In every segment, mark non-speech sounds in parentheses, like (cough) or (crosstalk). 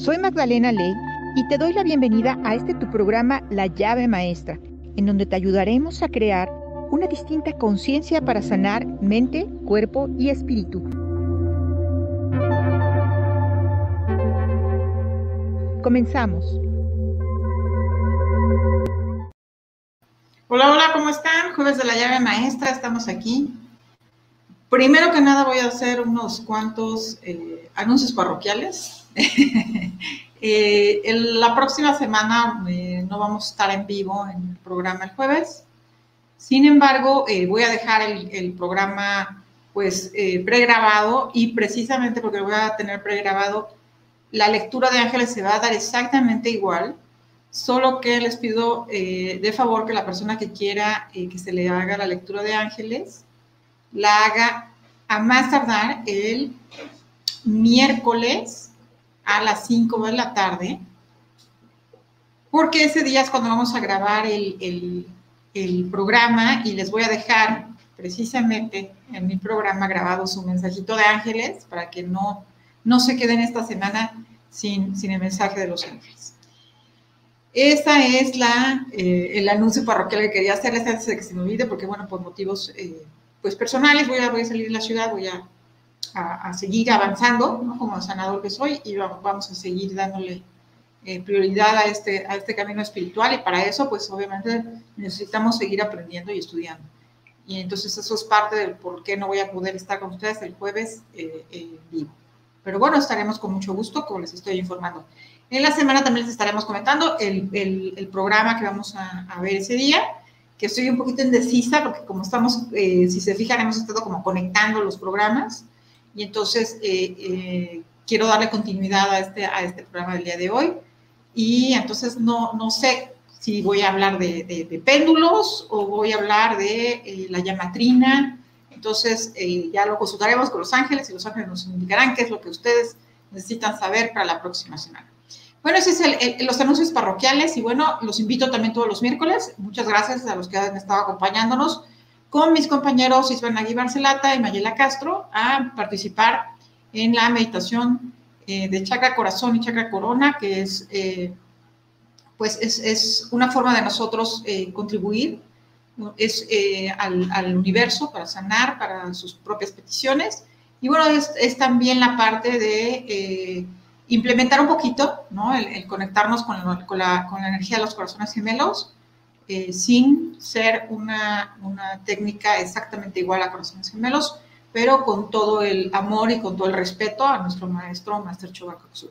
Soy Magdalena Ley y te doy la bienvenida a este tu programa La llave maestra, en donde te ayudaremos a crear una distinta conciencia para sanar mente, cuerpo y espíritu. Comenzamos. Hola, hola, ¿cómo están? Jueves de la llave maestra, estamos aquí. Primero que nada voy a hacer unos cuantos eh, anuncios parroquiales. (laughs) Eh, la próxima semana eh, no vamos a estar en vivo en el programa el jueves. Sin embargo, voy a dejar el, el programa pues pregrabado y precisamente porque lo voy a tener pregrabado, la lectura de ángeles se va a dar exactamente igual Solo que les pido eh, de favor que la persona que quiera eh, que se le haga la lectura de ángeles, la haga a más tardar el miércoles a las 5 de la tarde, porque ese día es cuando vamos a grabar el, programa y les voy a dejar precisamente en mi programa grabado su mensajito de ángeles para que no, no se queden esta semana sin, sin el mensaje de los ángeles. Esa es la, eh, el anuncio parroquial que quería hacerles antes de que se me olvide, porque bueno, por motivos eh, pues personales voy a, voy a salir de la ciudad, voy a, a, seguir avanzando, ¿no? como sanador que soy, y vamos a seguir dándole eh, prioridad a este, a este camino espiritual, y para eso pues obviamente necesitamos seguir aprendiendo y estudiando. Y entonces eso es parte del por qué no voy a poder estar con ustedes el jueves vivo. Pero bueno, estaremos con mucho gusto, como les estoy informando. En la semana también les estaremos comentando el, el, programa que vamos a, a, ver ese día, que estoy un poquito indecisa porque como estamos, eh, si se fijan, hemos estado como conectando los programas y entonces eh, eh, quiero darle continuidad a este, a este programa del día de hoy y entonces no, no sé si voy a hablar de, péndulos o voy a hablar de la llamatrina. Entonces ya lo consultaremos con los ángeles y los ángeles nos indicarán qué es lo que ustedes necesitan saber para la próxima semana. Bueno, ese es los anuncios parroquiales y bueno, los invito también todos los miércoles. Muchas gracias a los que han estado acompañándonos con mis compañeros Nagui Barcelata y Mayela Castro a participar en la meditación eh, de chakra corazón y chakra corona, que es, eh, pues es, una forma de nosotros eh, contribuir es, al, al, universo para sanar, para sus propias peticiones. Y bueno, es, es también la parte de implementar un poquito, ¿no? El, conectarnos con, con, la, con, la, energía de los corazones gemelos, eh, sin ser una, una, técnica exactamente igual a corazones gemelos, pero con todo el amor y con todo el respeto a nuestro maestro, Master Chobakosu.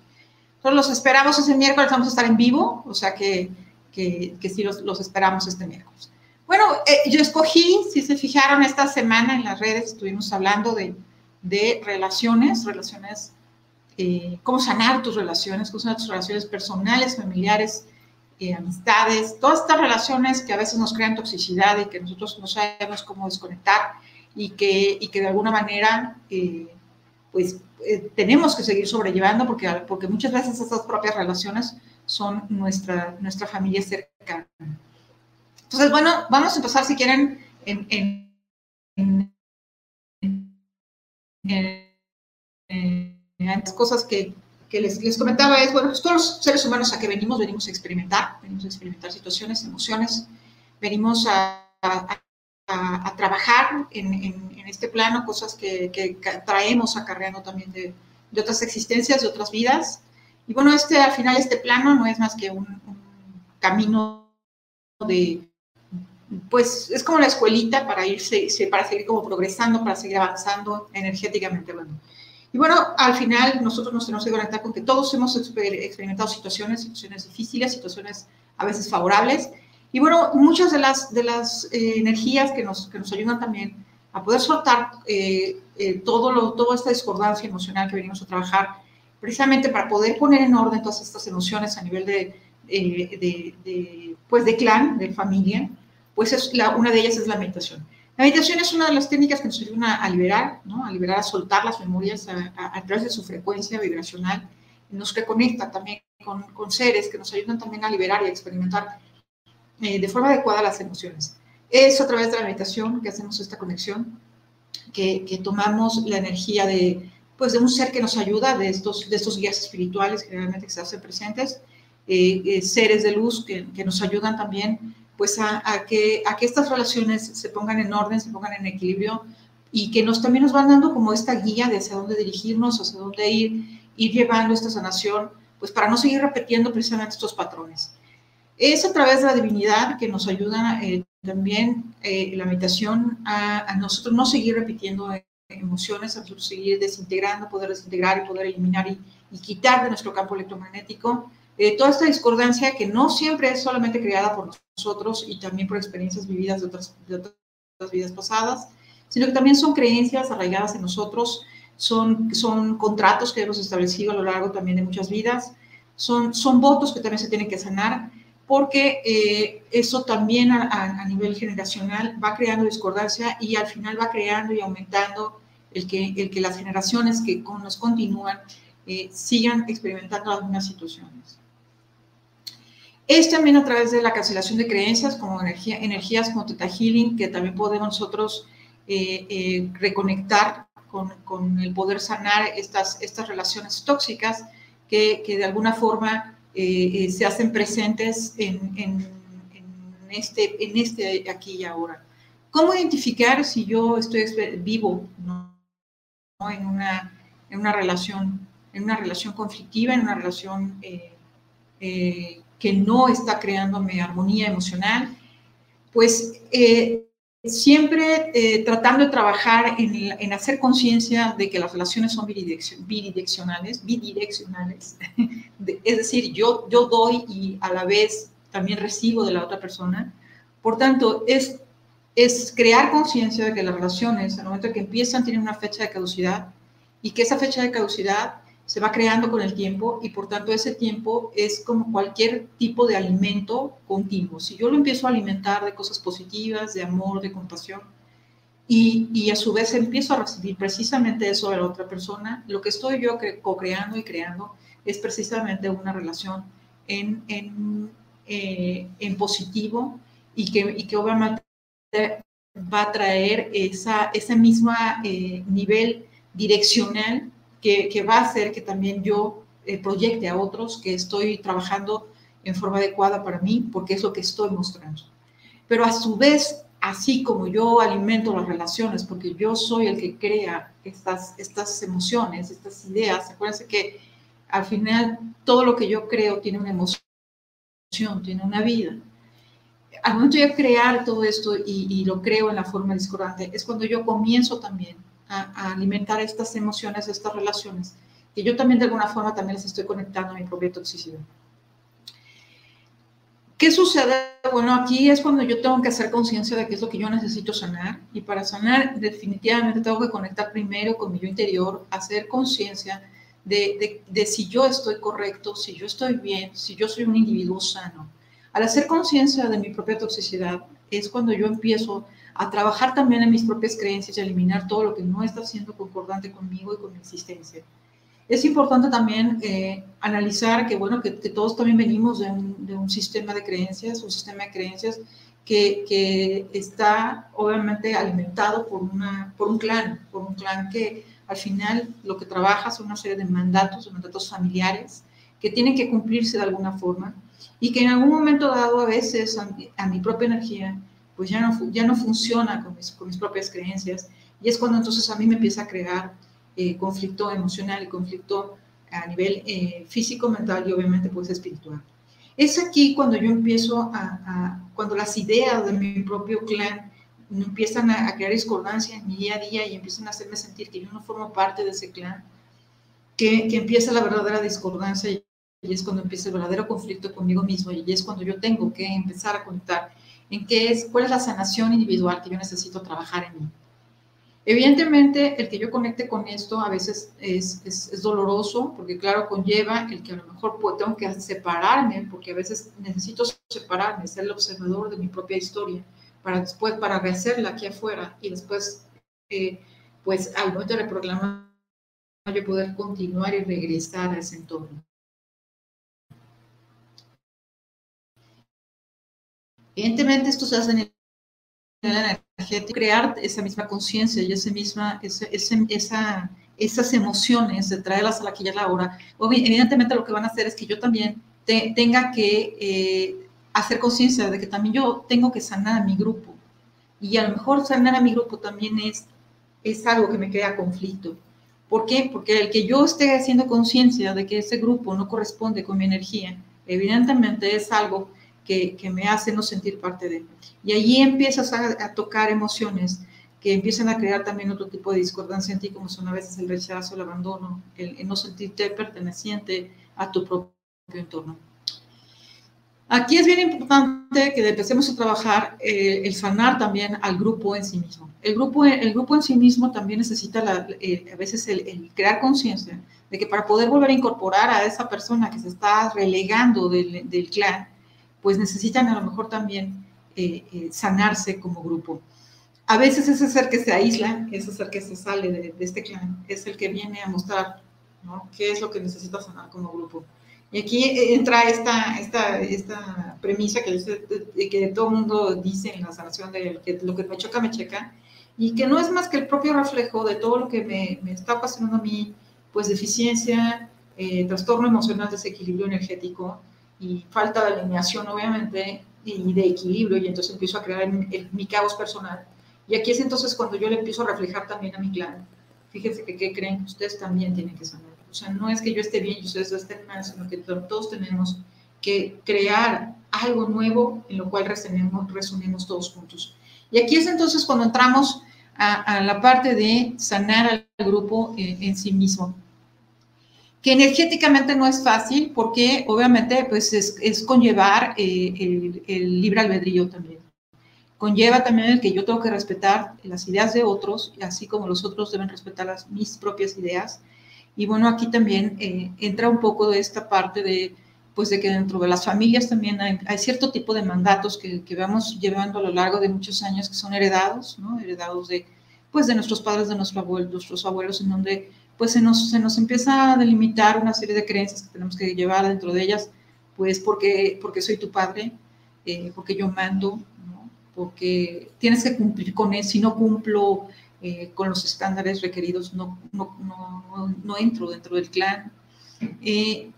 Entonces los esperamos ese miércoles, vamos a estar en vivo, o sea que, que, que sí los, los, esperamos este miércoles. Bueno, eh, yo escogí, si se fijaron, esta semana en las redes estuvimos hablando de, de relaciones, relaciones eh, cómo sanar tus relaciones, cómo sanar tus relaciones personales, familiares, eh, amistades, todas estas relaciones que a veces nos crean toxicidad y que nosotros no sabemos cómo desconectar y que, y que de alguna manera eh, pues tenemos que seguir sobrellevando porque, porque muchas veces estas propias relaciones son nuestra, nuestra familia cercana. Entonces, bueno, vamos a empezar si quieren en, en, en las cosas que, que les, les, comentaba es, bueno, pues todos los seres humanos a que venimos, venimos a experimentar, venimos a experimentar situaciones, emociones, venimos a, a, a trabajar en, en, en, este plano, cosas que, que traemos acarreando también de, de, otras existencias, de otras vidas. Y bueno, este, al final este plano no es más que un, un camino de, pues es como la escuelita para irse, para seguir como progresando, para seguir avanzando energéticamente hablando. Y bueno, al final nosotros nos tenemos que conectar con que todos hemos experimentado situaciones, situaciones difíciles, situaciones a veces favorables. Y bueno, muchas de las, de las eh, energías que nos, que nos ayudan también a poder soltar eh, eh, todo lo, toda esta discordancia emocional que venimos a trabajar, precisamente para poder poner en orden todas estas emociones a nivel de, de, de pues de clan, de familia, pues es la, una de ellas es la meditación. La meditación es una de las técnicas que nos ayudan a, liberar, ¿no? a liberar, a soltar las memorias a, través de su frecuencia vibracional, nos reconecta también con, seres que nos ayudan también a liberar y a experimentar eh, de forma adecuada las emociones. Es a través de la meditación que hacemos esta conexión, que, que tomamos la energía de, pues de un ser que nos ayuda, de estos, de estos guías espirituales generalmente que se hacen presentes, eh, eh, seres de luz que, que, nos ayudan también pues a, que, a que estas relaciones se pongan en orden, se pongan en equilibrio y que nos también nos van dando como esta guía de hacia dónde dirigirnos, hacia dónde ir, ir llevando esta sanación, pues para no seguir repitiendo precisamente estos patrones. Es a través de la divinidad que nos ayuda eh, también eh, la meditación a, nosotros no seguir repitiendo emociones, a seguir desintegrando, poder desintegrar y poder eliminar y quitar de nuestro campo electromagnético eh, toda esta discordancia que no siempre es solamente creada por nosotros y también por experiencias vividas de otras, vidas pasadas, sino que también son creencias arraigadas en nosotros, son, contratos que hemos establecido a lo largo también de muchas vidas, son, votos que también se tienen que sanar, porque eh, eso también a, nivel generacional va creando discordancia y al final va creando y aumentando el que, las generaciones que nos continúan eh, sigan experimentando mismas situaciones. Es también a través de la cancelación de creencias, como energía, energías como Teta Healing, que también podemos nosotros eh, eh, reconectar con, con, el poder sanar estas, estas relaciones tóxicas que, que de alguna forma eh, se hacen presentes en, en, este, en este aquí y ahora. ¿Cómo identificar si yo estoy vivo ¿no? en, una, en una relación, en una relación conflictiva, en una relación eh, que no está creándome armonía emocional? Pues eh, siempre eh, tratando de trabajar en, en hacer conciencia de que las relaciones son bidireccionales, bidireccionales, (laughs) es decir, yo, yo doy y a la vez también recibo de la otra persona. Por tanto, es, es crear conciencia de que las relaciones, al momento que empiezan, tienen una fecha de caducidad y que esa fecha de caducidad se va creando con el tiempo y por tanto ese tiempo es como cualquier tipo de alimento continuo. Si yo lo empiezo a alimentar de cosas positivas, de amor, de compasión, y, y a su vez empiezo a recibir precisamente eso de la otra persona, lo que estoy yo co-creando y creando es precisamente una relación en, en, eh, en positivo y que, y que obviamente va a traer esa, ese mismo eh, nivel direccional que, que, va a hacer que también yo eh, proyecte a otros que estoy trabajando en forma adecuada para mí, porque es lo que estoy mostrando. Pero a su vez, así como yo alimento las relaciones, porque yo soy el que crea estas, estas emociones, estas ideas, acuérdense que al final todo lo que yo creo tiene una emoción, tiene una vida. Al momento de crear todo esto y, y lo creo en la forma discordante, es cuando yo comienzo también a, alimentar estas emociones, estas relaciones, que yo también de alguna forma también les estoy conectando a mi propia toxicidad. ¿Qué sucede? Bueno, aquí es cuando yo tengo que hacer conciencia de qué es lo que yo necesito sanar y para sanar definitivamente tengo que conectar primero con mi yo interior, hacer conciencia de, si yo estoy correcto, si yo estoy bien, si yo soy un individuo sano. Al hacer conciencia de mi propia toxicidad es cuando yo empiezo a trabajar también en mis propias creencias y a eliminar todo lo que no está siendo concordante conmigo y con mi existencia. Es importante también eh, analizar que, bueno, que, que, todos también venimos de un, de un, sistema de creencias, un sistema de creencias que, que, está obviamente alimentado por, una, por un clan, por un clan que al final lo que trabaja son una serie de mandatos, de mandatos familiares que tienen que cumplirse de alguna forma y que en algún momento dado a veces a, a mi propia energía pues ya no, ya no funciona con mis, con mis, propias creencias. Y es cuando entonces a mí me empieza a crear eh, conflicto emocional y conflicto a nivel eh, físico, mental y obviamente pues espiritual. Es aquí cuando yo empiezo a, a cuando las ideas de mi propio clan empiezan a, a, crear discordancia en mi día a día y empiezan a hacerme sentir que yo no formo parte de ese clan, que, que empieza la verdadera discordancia y, y es cuando empieza el verdadero conflicto conmigo mismo y es cuando yo tengo que empezar a conectar en qué es, cuál es la sanación individual que yo necesito trabajar en mí. Evidentemente, el que yo conecte con esto a veces es, es, es, doloroso, porque claro, conlleva el que a lo mejor tengo que separarme, porque a veces necesito separarme, ser el observador de mi propia historia, para después, para rehacerla aquí afuera, y después, eh, pues al momento de reprogramar, yo poder continuar y regresar a ese entorno. Evidentemente, esto se hace en el energético, crear esa misma conciencia y esa misma, esa, esa, esas emociones, de traerlas a la que ya la hora, evidentemente lo que van a hacer es que yo también tenga que eh, hacer conciencia de que también yo tengo que sanar a mi grupo. Y a lo mejor sanar a mi grupo también es, es algo que me crea conflicto. ¿Por qué? Porque el que yo esté haciendo conciencia de que ese grupo no corresponde con mi energía, evidentemente es algo que, me hace no sentir parte de. Y allí empiezas a, tocar emociones que empiezan a crear también otro tipo de discordancia en ti, como son a veces el rechazo, el abandono, el, no sentirte perteneciente a tu propio entorno. Aquí es bien importante que empecemos a trabajar el sanar también al grupo en sí mismo. El grupo, el grupo en sí mismo también necesita eh, a veces el, crear conciencia de que para poder volver a incorporar a esa persona que se está relegando del clan, pues necesitan a lo mejor también eh, sanarse como grupo. A veces ese ser que se aísla, ese ser que se sale de, este clan, es el que viene a mostrar qué es lo que necesita sanar como grupo. Y aquí entra esta, esta, esta premisa que, que todo el mundo dice en la sanación de lo que me choca, me checa, y que no es más que el propio reflejo de todo lo que me, me está ocasionando a mí, pues deficiencia, eh, trastorno emocional, desequilibrio energético y falta de alineación, obviamente, y de equilibrio, y entonces empiezo a crear mi caos personal. Y aquí es entonces cuando yo le empiezo a reflejar también a mi clan. Fíjense que, ¿qué creen? Ustedes también tienen que sanar. O sea, no es que yo esté bien y ustedes estén mal, sino que todos tenemos que crear algo nuevo en lo cual resonemos, resonemos todos juntos. Y aquí es entonces cuando entramos a, la parte de sanar al grupo en, sí mismo. Que energéticamente no es fácil porque obviamente pues es, conllevar eh, el, el libre albedrío también conlleva también el que yo tengo que respetar las ideas de otros, así como los otros deben respetar las, mis propias ideas, y bueno, aquí también eh, entra un poco de esta parte de, pues de que dentro de las familias también hay, cierto tipo de mandatos que, que, vamos llevando a lo largo de muchos años que son heredados, ¿no? Heredados de, pues de nuestros padres, de nuestro abuelo, nuestros abuelos, en donde pues se nos, se nos empieza a delimitar una serie de creencias que tenemos que llevar dentro de ellas, pues porque, porque soy tu padre, eh, porque yo mando, porque tienes que cumplir con eso, si no cumplo, eh, con los estándares requeridos, no, no, no, no, entro dentro del clan. Eh,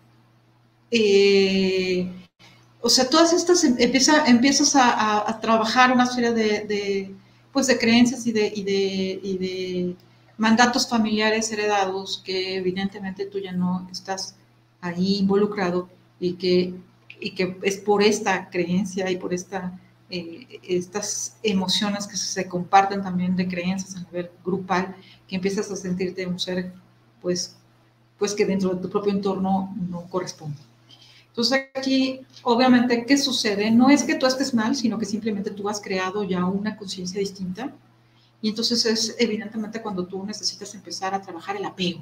o sea, todas estas em, empieza, empiezas a, trabajar una serie de, pues de creencias y de mandatos familiares heredados que evidentemente tú ya no estás ahí involucrado y que, y que es por esta creencia y por esta eh, estas emociones que se comparten también de creencias a nivel grupal, que empiezas a sentirte un ser, pues, pues que dentro de tu propio entorno no corresponde. Entonces aquí, obviamente, ¿qué sucede? No es que tú estés mal, sino que simplemente tú has creado ya una conciencia distinta. Y entonces es evidentemente cuando tú necesitas empezar a trabajar el apego.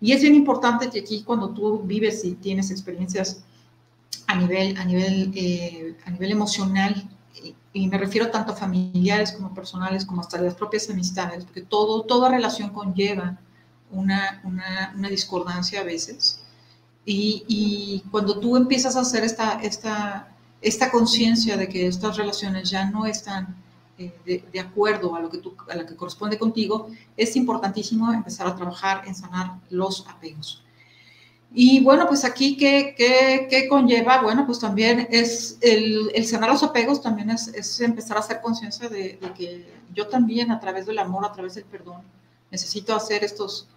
Y es bien importante que aquí cuando tú vives y tienes experiencias a nivel, a nivel, eh, a nivel emocional, y, me refiero tanto a familiares como personales, como hasta las propias amistades, porque todo, toda relación conlleva una, una, una discordancia a veces. Y, y, cuando tú empiezas a hacer esta, esta, esta conciencia de que estas relaciones ya no están de, de, acuerdo a lo, que a lo que corresponde contigo, es importantísimo empezar a trabajar en sanar los apegos. Y bueno, pues aquí, ¿qué, qué, qué conlleva? Bueno, pues también es el, el sanar los apegos, también es, es empezar a hacer conciencia de, que yo también a través del amor, a través del perdón, necesito hacer estos,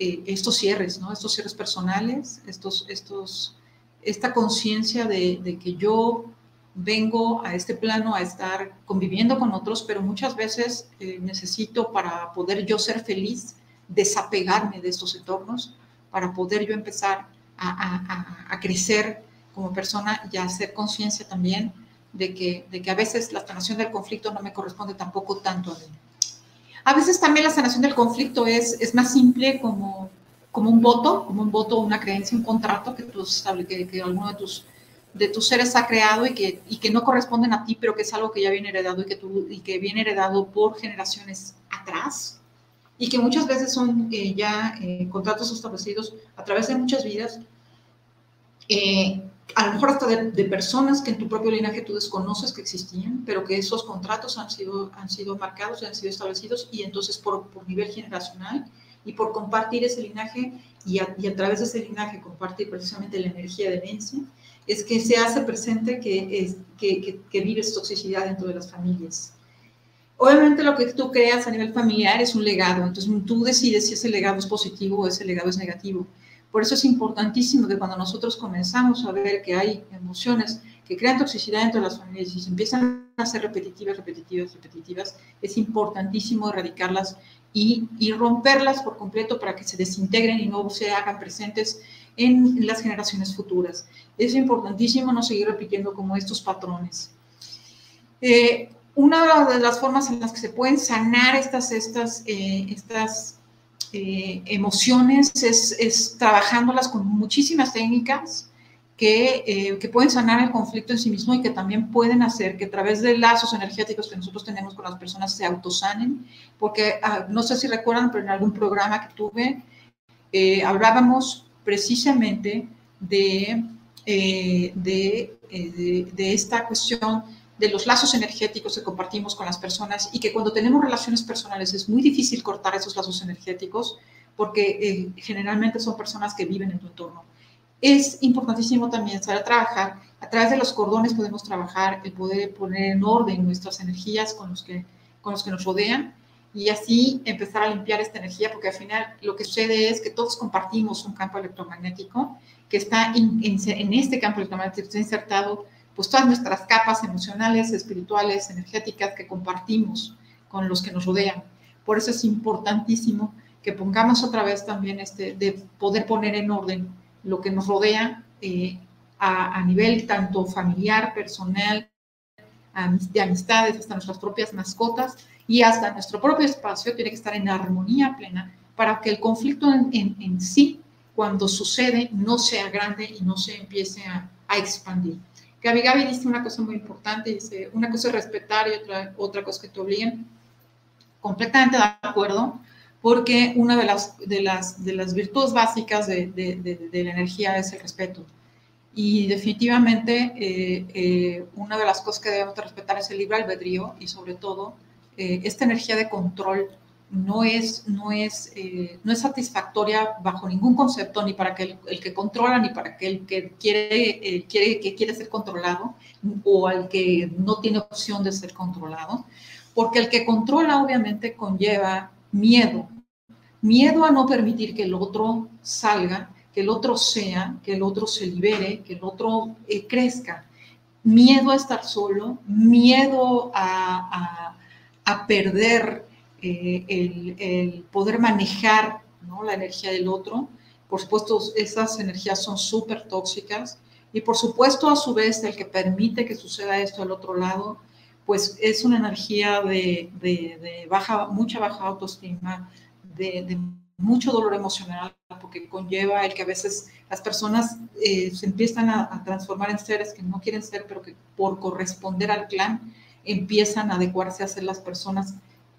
eh, estos cierres, ¿no? Estos cierres personales, estos, estos, esta conciencia de que yo vengo a este plano a estar conviviendo con otros, pero muchas veces eh, necesito para poder yo ser feliz, desapegarme de estos entornos para poder yo empezar a, a, a crecer como persona y a hacer conciencia también de que, de que a veces la sanación del conflicto no me corresponde tampoco tanto a mí. A veces también la sanación del conflicto es, es más simple como, como un voto, como un voto, una creencia, un contrato que, tú, que, que alguno de tus, de tus seres ha creado y que, y que no corresponden a ti, pero que es algo que ya viene heredado y que, tú, y que viene heredado por generaciones atrás. Y que muchas veces son eh, ya eh, contratos establecidos a través de muchas vidas, eh, a lo mejor hasta de, de, personas que en tu propio linaje tú desconoces que existían, pero que esos contratos han sido, han sido marcados y han sido establecidos y entonces por, por nivel generacional y por compartir ese linaje y a, través de ese linaje compartir precisamente la energía de herencia, es que se hace presente que, que, que, vives toxicidad dentro de las familias. Obviamente lo que tú creas a nivel familiar es un legado, entonces tú decides si ese legado es positivo o ese legado es negativo. Por eso es importantísimo que cuando nosotros comenzamos a ver que hay emociones que crean toxicidad dentro de las familias y se empiezan a ser repetitivas, repetitivas, repetitivas, es importantísimo erradicarlas y, y romperlas por completo para que se desintegren y no se hagan presentes en las generaciones futuras. Es importantísimo no seguir repitiendo como estos patrones. Eh, una de las formas en las que se pueden sanar estas, estas, eh, estas eh, emociones es, es, trabajándolas con muchísimas técnicas que, que, pueden sanar el conflicto en sí mismo y que también pueden hacer que a través de lazos energéticos que nosotros tenemos con las personas se autosanen, porque ah, no sé si recuerdan, pero en algún programa que tuve hablábamos precisamente de, eh, eh, de, de, esta cuestión de los lazos energéticos que compartimos con las personas y que cuando tenemos relaciones personales es muy difícil cortar esos lazos energéticos porque eh, generalmente son personas que viven en tu entorno. Es importantísimo también saber trabajar. A través de los cordones podemos trabajar el poder poner en orden nuestras energías con los que, con los que nos rodean y así empezar a limpiar esta energía, porque al final lo que sucede es que todos compartimos un campo electromagnético que está en, este campo electromagnético, está insertado pues todas nuestras capas emocionales, espirituales, energéticas que compartimos con los que nos rodean. Por eso es importantísimo que pongamos otra vez también este, de poder poner en orden lo que nos rodea eh, a, nivel tanto familiar, personal, de amistades, hasta nuestras propias mascotas y hasta nuestro propio espacio tiene que estar en armonía plena para que el conflicto en, sí, cuando sucede, no sea grande y no se empiece a, expandir. Gaby Gaby dice una cosa muy importante, dice, una cosa es respetar y otra, otra cosa que te obliguen. Completamente de acuerdo, porque una de las, de las, de las virtudes básicas de, de, la energía es el respeto. Y definitivamente eh, eh, una de las cosas que debemos respetar es el libre albedrío y sobre todo eh, esta energía de control no es, no, es, no es satisfactoria bajo ningún concepto, ni para el, que controla, ni para que el que quiere, quiere, que quiere ser controlado, o al que no tiene opción de ser controlado, porque el que controla obviamente conlleva miedo, miedo a no permitir que el otro salga, que el otro sea, que el otro se libere, que el otro eh, crezca. Miedo a estar solo, miedo a, perder eh, el, poder manejar la energía del otro. Por supuesto, esas energías son súper tóxicas. Y por supuesto, a su vez, el que permite que suceda esto al otro lado, pues es una energía de, baja, mucha baja autoestima, de, de mucho dolor emocional porque conlleva el que a veces las personas eh, se empiezan a, transformar en seres que no quieren ser, pero que por corresponder al clan empiezan a adecuarse a ser las personas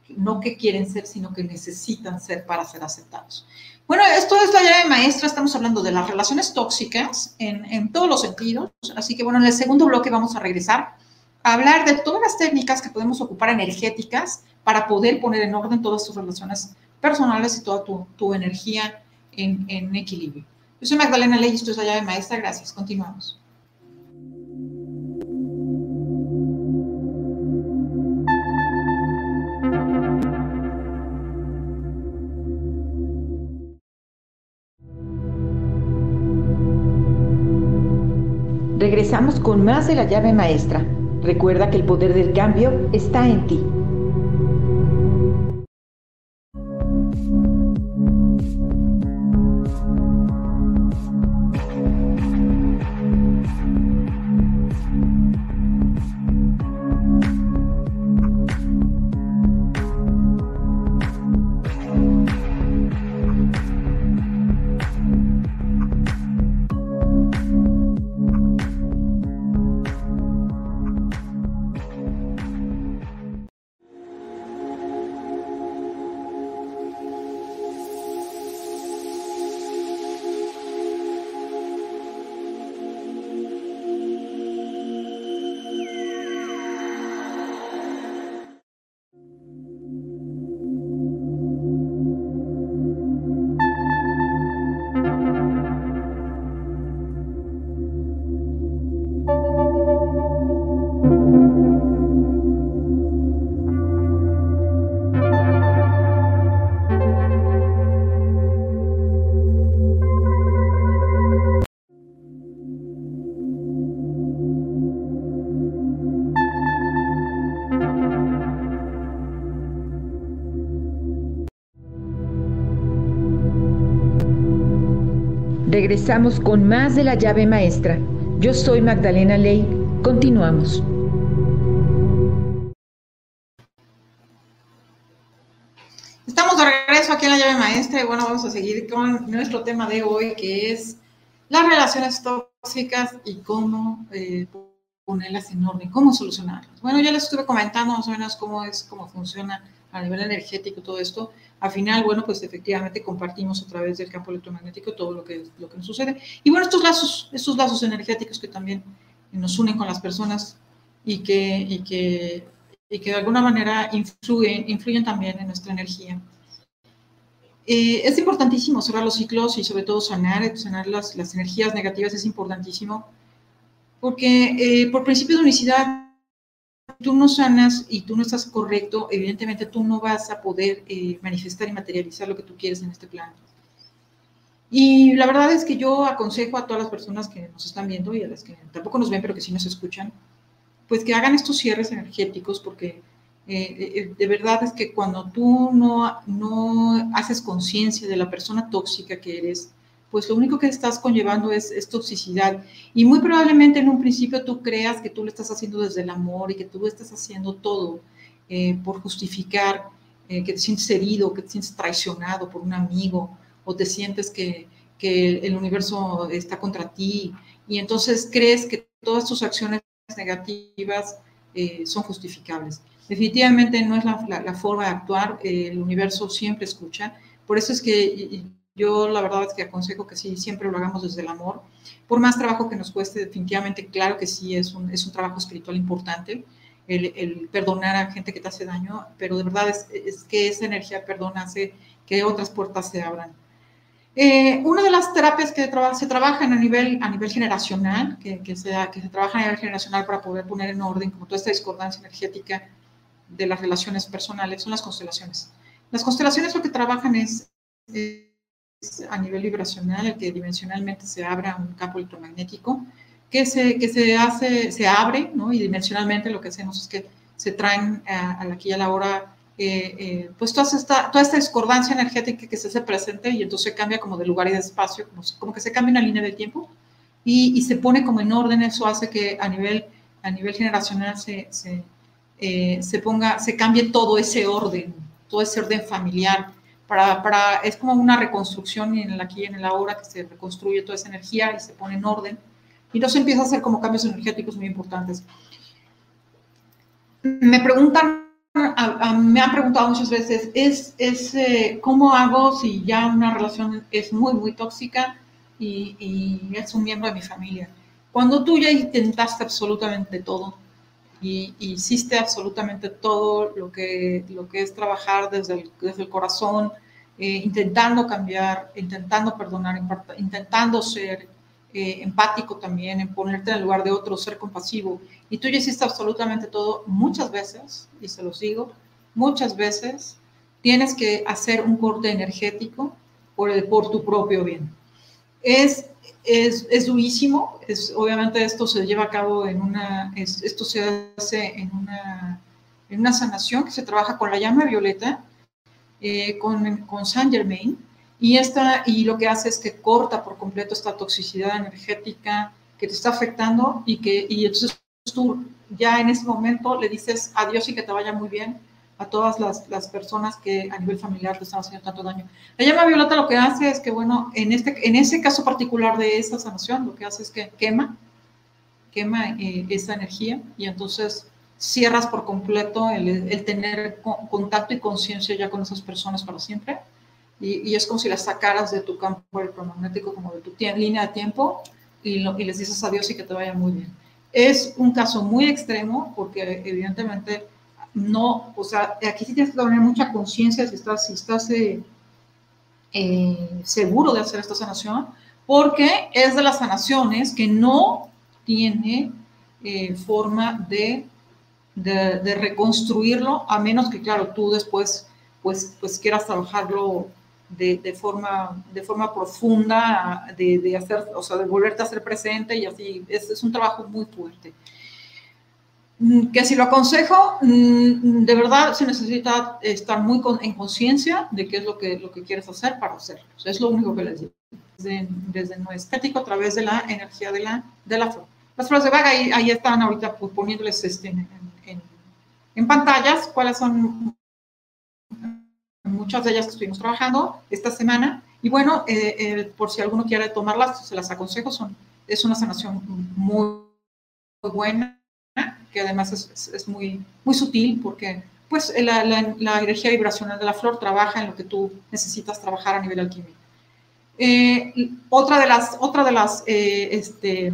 no que quieren ser, sino que necesitan ser para ser aceptados. Bueno, esto es la llave maestra, estamos hablando de las relaciones tóxicas en, en todos los sentidos, así que bueno, en el segundo bloque vamos a regresar a hablar de todas las técnicas que podemos ocupar energéticas para poder poner en orden todas sus relaciones personales y toda tu, tu energía en, en, equilibrio. Yo soy Magdalena Ley, esto es la llave maestra. Gracias. Continuamos. Regresamos con más de la llave maestra. Recuerda que el poder del cambio está en ti. Regresamos con más de la llave maestra. Yo soy Magdalena Ley. Continuamos. Estamos de regreso aquí en la llave maestra y bueno, vamos a seguir con nuestro tema de hoy que es las relaciones tóxicas y cómo eh, ponerlas en orden, cómo solucionarlas. Bueno, ya les estuve comentando más o menos cómo es, cómo funciona a nivel energético todo esto. Al final, bueno, pues efectivamente compartimos a través del campo electromagnético todo lo que, lo que nos sucede. Y bueno, estos lazos, estos lazos energéticos que también nos unen con las personas y que, y que, y que de alguna manera influyen, influyen también en nuestra energía. Eh, es importantísimo cerrar los ciclos y sobre todo sanar, sanar las, las energías negativas es importantísimo porque eh, por principio de unicidad tú no sanas y tú no estás correcto, evidentemente tú no vas a poder eh, manifestar y materializar lo que tú quieres en este plano. Y la verdad es que yo aconsejo a todas las personas que nos están viendo y a las que tampoco nos ven, pero que sí nos escuchan, pues que hagan estos cierres energéticos porque eh, de verdad es que cuando tú no, no haces conciencia de la persona tóxica que eres, pues lo único que estás conllevando es, toxicidad. Y muy probablemente en un principio tú creas que tú lo estás haciendo desde el amor y que tú estás haciendo todo eh, por justificar eh, que te sientes herido, que te sientes traicionado por un amigo o te sientes que, el universo está contra ti. Y entonces crees que todas tus acciones negativas eh, son justificables. Definitivamente no es la forma de actuar, el universo siempre escucha. Por eso es que yo la verdad es que aconsejo que sí, siempre lo hagamos desde el amor. Por más trabajo que nos cueste, definitivamente, claro que sí, es un, es un trabajo espiritual importante, el, perdonar a gente que te hace daño, pero de verdad es, es que esa energía perdón hace que otras puertas se abran. Eh, una de las terapias que se trabajan a nivel, a nivel generacional, que, que, se, que se trabaja a nivel generacional para poder poner en orden como toda esta discordancia energética de las relaciones personales, son las constelaciones. Las constelaciones lo que trabajan es a nivel vibracional, el que dimensionalmente se abra un campo electromagnético, que se, que se hace, se abre, ¿no? Y dimensionalmente lo que hacemos es que se traen a, la aquí y a la hora, eh, eh, pues toda esta, toda esta discordancia energética que se hace presente y entonces cambia como de lugar y de espacio, como, como que se cambia una línea de tiempo y, y, se pone como en orden, eso hace que a nivel, a nivel generacional se, se, eh, se ponga, se cambie todo ese orden, todo ese orden familiar, para, es como una reconstrucción en el aquí y en el ahora que se reconstruye toda esa energía y se pone en orden. Y entonces empieza a hacer como cambios energéticos muy importantes. Me preguntan, me han preguntado muchas veces, es, es eh, ¿cómo hago si ya una relación es muy, muy tóxica y, y es un miembro de mi familia? Cuando tú ya intentaste absolutamente todo, y, hiciste absolutamente todo lo que, lo que es trabajar desde el, desde el corazón, eh, intentando cambiar, intentando perdonar, intentando ser eh, empático también, en ponerte en el lugar de otro, ser compasivo. Y tú ya hiciste absolutamente todo muchas veces, y se los digo, muchas veces tienes que hacer un corte energético por, el, por tu propio bien. Es es, es durísimo, es, obviamente esto se lleva a cabo en una, esto se hace en una, en una sanación que se trabaja con la llama violeta, eh, con, con Saint Germain, y, esta, y lo que hace es que corta por completo esta toxicidad energética que te está afectando y que y entonces tú ya en ese momento le dices adiós y que te vaya muy bien a todas las, las, personas que a nivel familiar te están haciendo tanto daño. La llama violeta lo que hace es que, bueno, en, este, en ese caso particular de esa sanación, lo que hace es que quema, quema eh, esa energía y entonces cierras por completo el, el tener contacto y conciencia ya con esas personas para siempre. Y, y, es como si las sacaras de tu campo electromagnético, como de tu línea de tiempo, y, y les dices adiós y que te vaya muy bien. Es un caso muy extremo porque evidentemente no, o sea, aquí sí tienes que tener mucha conciencia si estás, si estás eh, eh, seguro de hacer esta sanación, porque es de las sanaciones que no tiene eh, forma de, de, reconstruirlo, a menos que, claro, tú después pues, pues quieras trabajarlo de, de forma, de forma profunda, de, hacer, o sea, de volverte a ser presente y así, es un trabajo muy fuerte. Mm, que si lo aconsejo, mm, de verdad se necesita estar muy en conciencia de qué es lo que, lo que quieres hacer para hacerlo. es lo único que les digo. desde, nuestro estético a través de la energía de la, de la flor. Las flores de vaga ahí, ahí están ahorita poniéndoles este, en, en, pantallas cuáles son muchas de ellas que estuvimos trabajando esta semana. Y bueno, eh, eh, por si alguno quiere tomarlas, se las aconsejo. Son, es una sanación muy, buena, que además es, es, muy, muy sutil porque pues la, la, energía vibracional de la flor trabaja en lo que tú necesitas trabajar a nivel alquímico. Eh, otra de las, otra de las, eh, este,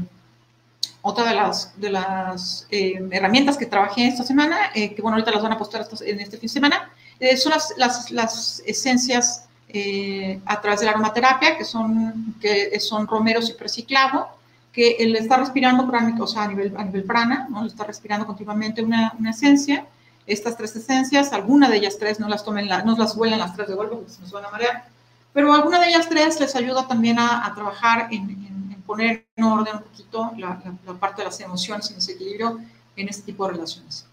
otra de las, de las eh, herramientas que trabajé esta semana, que bueno, ahorita las van a postar en este fin de semana, son las, las, las esencias a través de la aromaterapia, que son, que son romeros y preciclavo, que él está respirando, o sea, a nivel, a nivel prana, ¿no? está respirando continuamente una, una esencia, estas tres esencias, alguna de ellas tres, no las tomen, la, no las huelen las tres de golpe porque se nos van a marear, pero alguna de ellas tres les ayuda también a, trabajar en, poner en orden un poquito la, parte de las emociones y desequilibrio en este tipo de relaciones.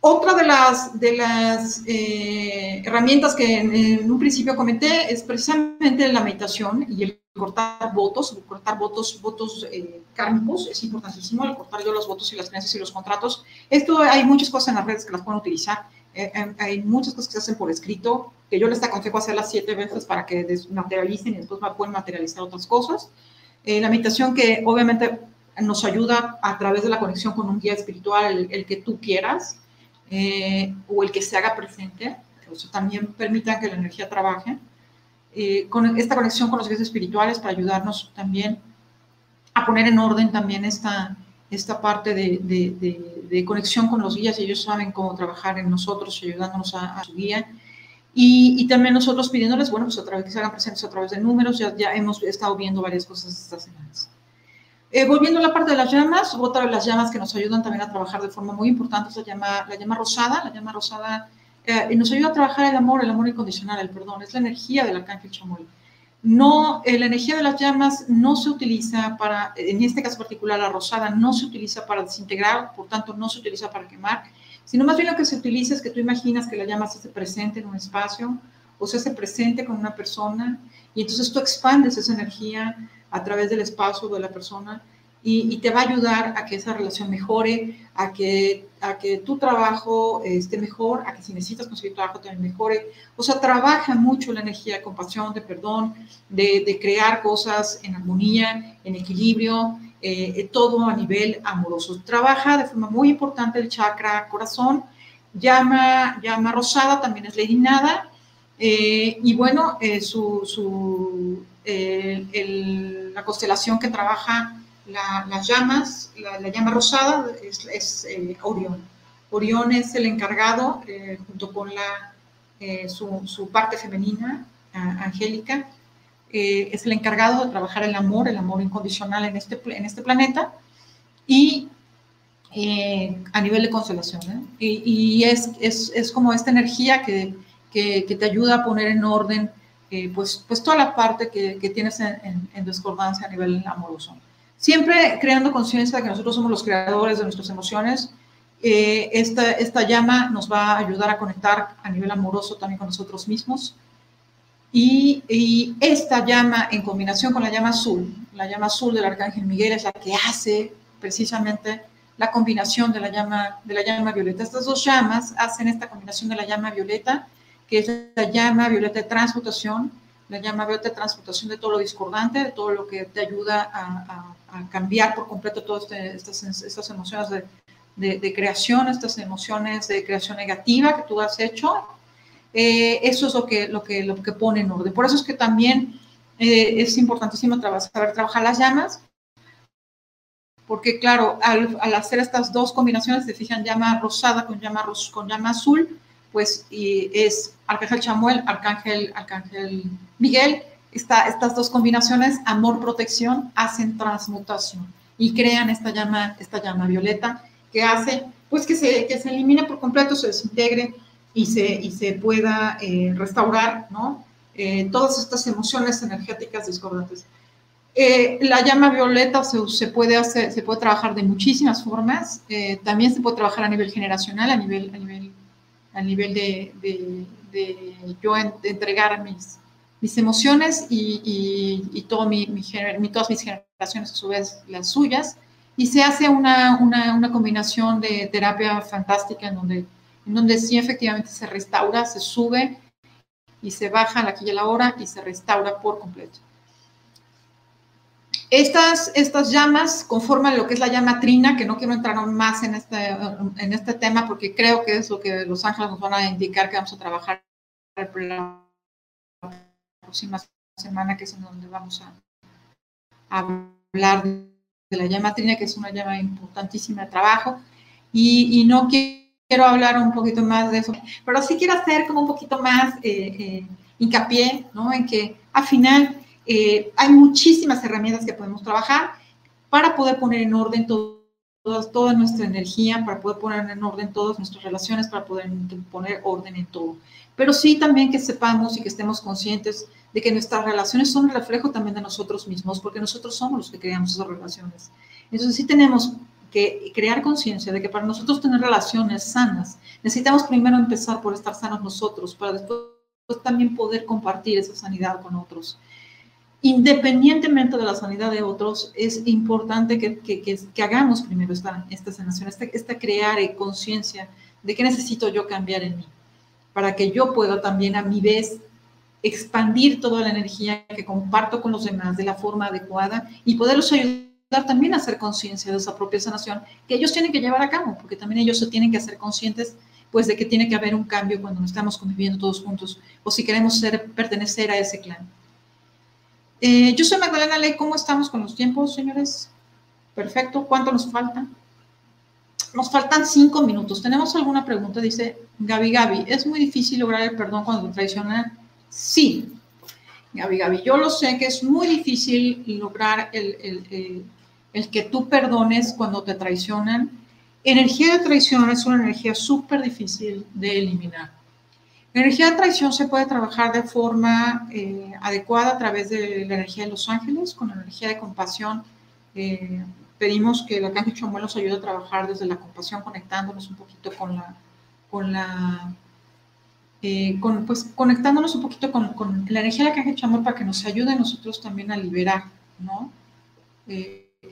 Otra de las, de las eh, herramientas que en, un principio comenté es precisamente la meditación y el cortar votos, cortar votos, votos eh, kármicos, es importantísimo el cortar yo los votos y las creencias y los contratos. Esto hay muchas cosas en las redes que las pueden utilizar eh, em, hay muchas cosas que se hacen por escrito, que yo les aconsejo hacerlas siete veces para que materialicen y después pueden materializar otras cosas. Eh, la meditación que obviamente nos ayuda a través de la conexión con un guía espiritual, el, que tú quieras, eh, o el que se haga presente, eso también permita que la energía trabaje. con esta conexión con los guías espirituales para ayudarnos también a poner en orden también esta, esta parte de, de, conexión con los guías y ellos saben cómo trabajar en nosotros, ayudándonos a, su guía. Y, también nosotros pidiéndoles, bueno, pues a través que se hagan presentes a través de números, ya, ya hemos estado viendo varias cosas estas semanas. Eh, volviendo a la parte de las llamas, otra de las llamas que nos ayudan también a trabajar de forma muy importante es la llama, la llama rosada. La llama rosada eh, nos ayuda a trabajar el amor, el amor incondicional, el perdón, es la energía del arcángel Chamuel no, eh, la energía de las llamas no se utiliza para, en este caso particular, la rosada no se utiliza para desintegrar, por tanto no se utiliza para quemar, sino más bien lo que se utiliza es que tú imaginas que la llama se hace presente en un espacio o se hace presente con una persona y entonces tú expandes esa energía a través del espacio de la persona y, te va a ayudar a que esa relación mejore, a que, a que tu trabajo esté mejor, a que si necesitas conseguir trabajo también mejore. O sea, trabaja mucho la energía de compasión, de perdón, de, de crear cosas en armonía, en equilibrio, eh, todo a nivel amoroso. Trabaja de forma muy importante el chakra corazón, llama, llama rosada, también es lady nada. Eh, y bueno, eh, su, su el, la constelación que trabaja las llamas, la, llama rosada es, eh, Orión. Orión es el encargado, eh, junto con la, eh, su, parte femenina, angélica, es el encargado de trabajar el amor, el amor incondicional en este, en este planeta y a nivel de constelación. Y, es, es, como esta energía que, que, te ayuda a poner en orden pues, pues toda la parte que, tienes en, discordancia a nivel amoroso. Siempre creando conciencia de que nosotros somos los creadores de nuestras emociones. Eh, esta, esta llama nos va a ayudar a conectar a nivel amoroso también con nosotros mismos. Y, y, esta llama, en combinación con la llama azul, la llama azul del arcángel Miguel es la que hace precisamente la combinación de la llama, de la llama violeta. Estas dos llamas hacen esta combinación de la llama violeta, que es la llama violeta de transmutación, la llama violeta de transmutación de todo lo discordante, de todo lo que te ayuda a, cambiar por completo todas este, estas, estas, emociones de, de, creación, estas emociones de creación negativa que tú has hecho. Eh, eso es lo que, lo, que, lo que pone en orden. Por eso es que también eh, es importantísimo saber trabajar las llamas, porque claro, al, al, hacer estas dos combinaciones, se fijan llama rosada con llama, con llama azul, pues y es Arcángel Chamuel, Arcángel, Arcángel Miguel, estas dos combinaciones, amor, protección, hacen transmutación y crean esta llama, esta llama violeta que hace pues que se, que se elimine por completo, se desintegre y se, y se pueda eh, restaurar, ¿no? Eh, todas estas emociones energéticas discordantes. Eh, la llama violeta se, se, puede hacer, se puede trabajar de muchísimas formas. también se puede trabajar a nivel generacional, a nivel, a nivel de, yo entregar mis, mis emociones y, todo mi, todas mis generaciones a su vez las suyas. Y se hace una, una, combinación de terapia fantástica en donde, en donde sí efectivamente se restaura, se sube y se baja la y la hora y se restaura por completo. Estas, estas llamas conforman lo que es la llama trina, que no quiero entrar más en este, en este tema porque creo que es lo que los ángeles nos van a indicar que vamos a trabajar la próxima semana, que es en donde vamos a, hablar de la llama trina, que es una llama importantísima de trabajo. Y, no quiero hablar un poquito más de eso, pero sí quiero hacer como un poquito más eh, eh, hincapié ¿no? en que al final eh, hay muchísimas herramientas que podemos trabajar para poder poner en orden todo, toda nuestra energía, para poder poner en orden todas nuestras relaciones, para poder poner orden en todo. Pero sí también que sepamos y que estemos conscientes de que nuestras relaciones son el reflejo también de nosotros mismos, porque nosotros somos los que creamos esas relaciones. Entonces sí tenemos que crear conciencia de que para nosotros tener relaciones sanas, necesitamos primero empezar por estar sanos nosotros, para después también poder compartir esa sanidad con otros independientemente de la sanidad de otros, es importante que, hagamos primero esta, esta sanación, esta, esta crear conciencia de que necesito yo cambiar en mí, para que yo pueda también a mi vez expandir toda la energía que comparto con los demás de la forma adecuada y poderlos ayudar también a hacer conciencia de esa propia sanación que ellos tienen que llevar a cabo, porque también ellos se tienen que hacer conscientes pues de que tiene que haber un cambio cuando no estamos conviviendo todos juntos o si queremos ser, pertenecer a ese clan. Eh, yo soy Magdalena Ley, ¿cómo estamos con los tiempos, señores? Perfecto, ¿cuánto nos falta? Nos faltan cinco minutos. ¿Tenemos alguna pregunta? Dice Gaby Gaby, ¿es muy difícil lograr el perdón cuando te traicionan? Sí, Gaby Gaby, yo lo sé que es muy difícil lograr el, el que tú perdones cuando te traicionan. Energía de traición es una energía súper difícil de eliminar. La energía de traición se puede trabajar de forma eh, adecuada a través de la energía de los ángeles, con la energía de compasión. Eh, pedimos que el arcángel Chamuel nos ayude a trabajar desde la compasión, conectándonos un poquito con la, con la, eh, con, pues conectándonos un poquito con, con, la energía del arcángel Chamuel para que nos ayude a nosotros también a liberar, ¿no?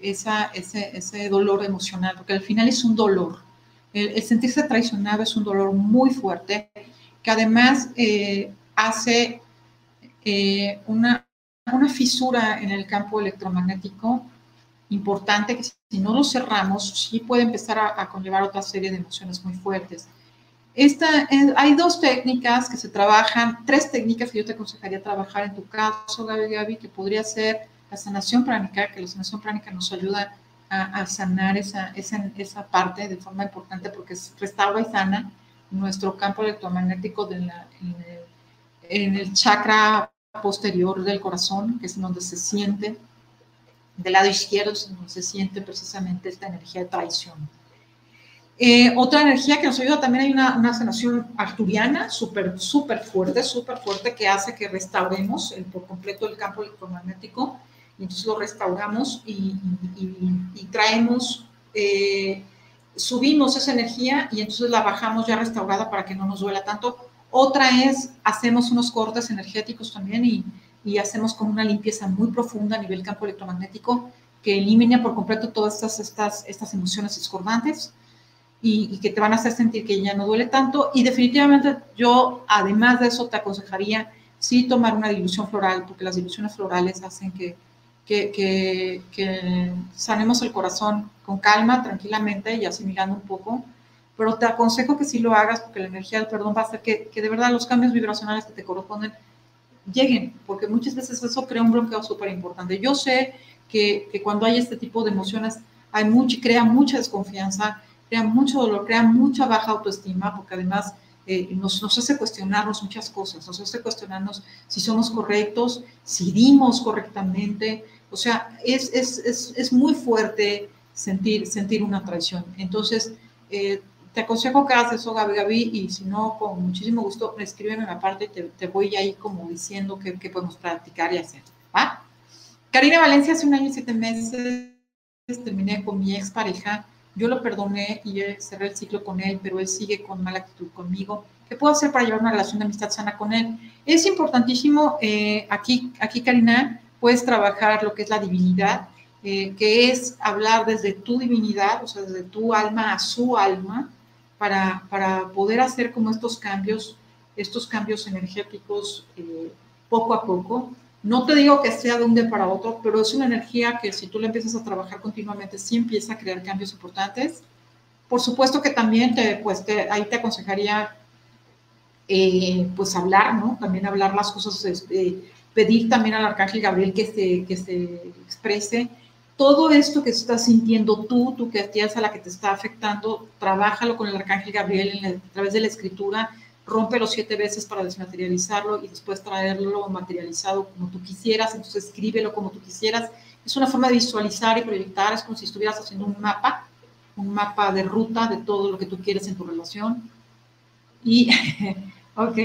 esa, ese, ese dolor emocional, porque al final es un dolor. El, el sentirse traicionado es un dolor muy fuerte que además eh, hace eh, una, una, fisura en el campo electromagnético importante que si no lo cerramos, sí puede empezar a, conllevar otra serie de emociones muy fuertes. Esta, eh, hay dos técnicas que se trabajan, tres técnicas que yo te aconsejaría trabajar en tu caso, Gaby Gaby, que podría ser la sanación pránica, que la sanación pránica nos ayuda a, a sanar esa, esa, esa, parte de forma importante porque restaura y sana nuestro campo electromagnético en, el, chakra posterior del corazón, que es donde se siente, del lado izquierdo donde se siente precisamente esta energía de traición. Eh, otra energía que nos ayuda también hay una, una sanación arturiana súper, súper fuerte, súper fuerte, que hace que restauremos por completo el campo electromagnético, y entonces lo restauramos y, traemos eh, subimos esa energía y entonces la bajamos ya restaurada para que no nos duela tanto. Otra es, hacemos unos cortes energéticos también y, y hacemos como una limpieza muy profunda a nivel campo electromagnético que elimina por completo todas estas, estas, estas emociones discordantes y, y, que te van a hacer sentir que ya no duele tanto. Y definitivamente yo, además de eso, te aconsejaría sí tomar una dilución floral, porque las diluciones florales hacen que que, que, sanemos el corazón con calma, tranquilamente y asimilando un poco. Pero te aconsejo que sí lo hagas porque la energía del perdón va a hacer que, que de verdad los cambios vibracionales que te corresponden lleguen, porque muchas veces eso crea un bloqueo súper importante. Yo sé que, que, cuando hay este tipo de emociones, hay mucho, crea mucha desconfianza, crea mucho dolor, crea mucha baja autoestima, porque además eh, nos, nos, hace cuestionarnos muchas cosas, nos hace cuestionarnos si somos correctos, si dimos correctamente, o sea, es, es, es, es muy fuerte sentir, sentir una traición. Entonces, eh, te aconsejo que hagas eso, Gaby Gaby, y si no, con muchísimo gusto, escríbeme en la parte te, te, voy ahí como diciendo qué, qué, podemos practicar y hacer. ¿va? Karina Valencia, hace un año y siete meses terminé con mi expareja yo lo perdoné y cerré el ciclo con él, pero él sigue con mala actitud conmigo. ¿Qué puedo hacer para llevar una relación de amistad sana con él? Es importantísimo, eh, aquí, aquí Karina, puedes trabajar lo que es la divinidad, eh, que es hablar desde tu divinidad, o sea, desde tu alma a su alma, para, para poder hacer como estos cambios, estos cambios energéticos eh, poco a poco. No te digo que sea de un día para otro, pero es una energía que si tú la empiezas a trabajar continuamente, sí empieza a crear cambios importantes. Por supuesto que también te, pues ahí te aconsejaría eh, pues hablar, ¿no? También hablar las cosas, este, pedir también al Arcángel Gabriel que se, que se exprese. Todo esto que estás sintiendo tú, que tienes a la que te está afectando, trabájalo con el Arcángel Gabriel a través de la escritura, rómpelo siete veces para desmaterializarlo y después traerlo materializado como tú quisieras, entonces escríbelo como tú quisieras. Es una forma de visualizar y proyectar, es como si estuvieras haciendo un mapa, un mapa de ruta de todo lo que tú quieres en tu relación. Y, (laughs) ok,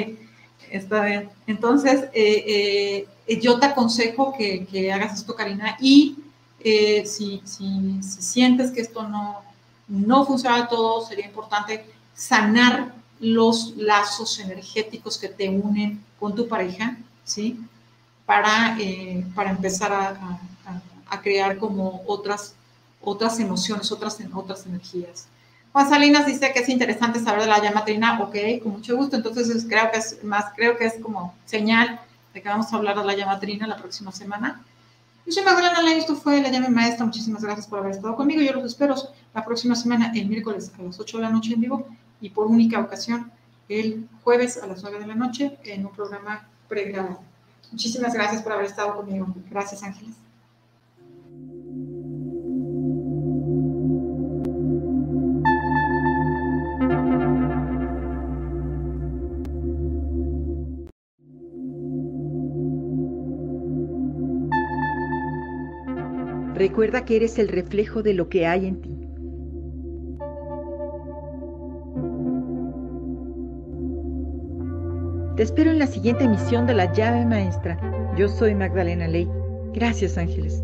está bien. Entonces, eh, eh, yo te aconsejo que, hagas esto, Karina, y eh, si, si, si, sientes que esto no, no funciona del todo, sería importante sanar los lazos energéticos que te unen con tu pareja, ¿sí? Para, para empezar a, a, crear como otras, otras emociones, otras, otras energías. Juan Salinas dice que es interesante saber de la llama trina, ok, con mucho gusto, entonces creo que es más, creo que es como señal de que vamos a hablar de la llama trina la próxima semana. Yo Ley, esto fue La Llama Maestra, muchísimas gracias por haber estado conmigo, yo los espero la próxima semana, el miércoles a las 8 de la noche en vivo, y por única ocasión el jueves a las 9 de la noche en un programa pregrabado. Muchísimas gracias por haber estado conmigo. Gracias, Ángeles. Recuerda que eres el reflejo de lo que hay en ti. Te espero en la siguiente emisión de La Llave Maestra. Yo soy Magdalena Ley. Gracias, Ángeles.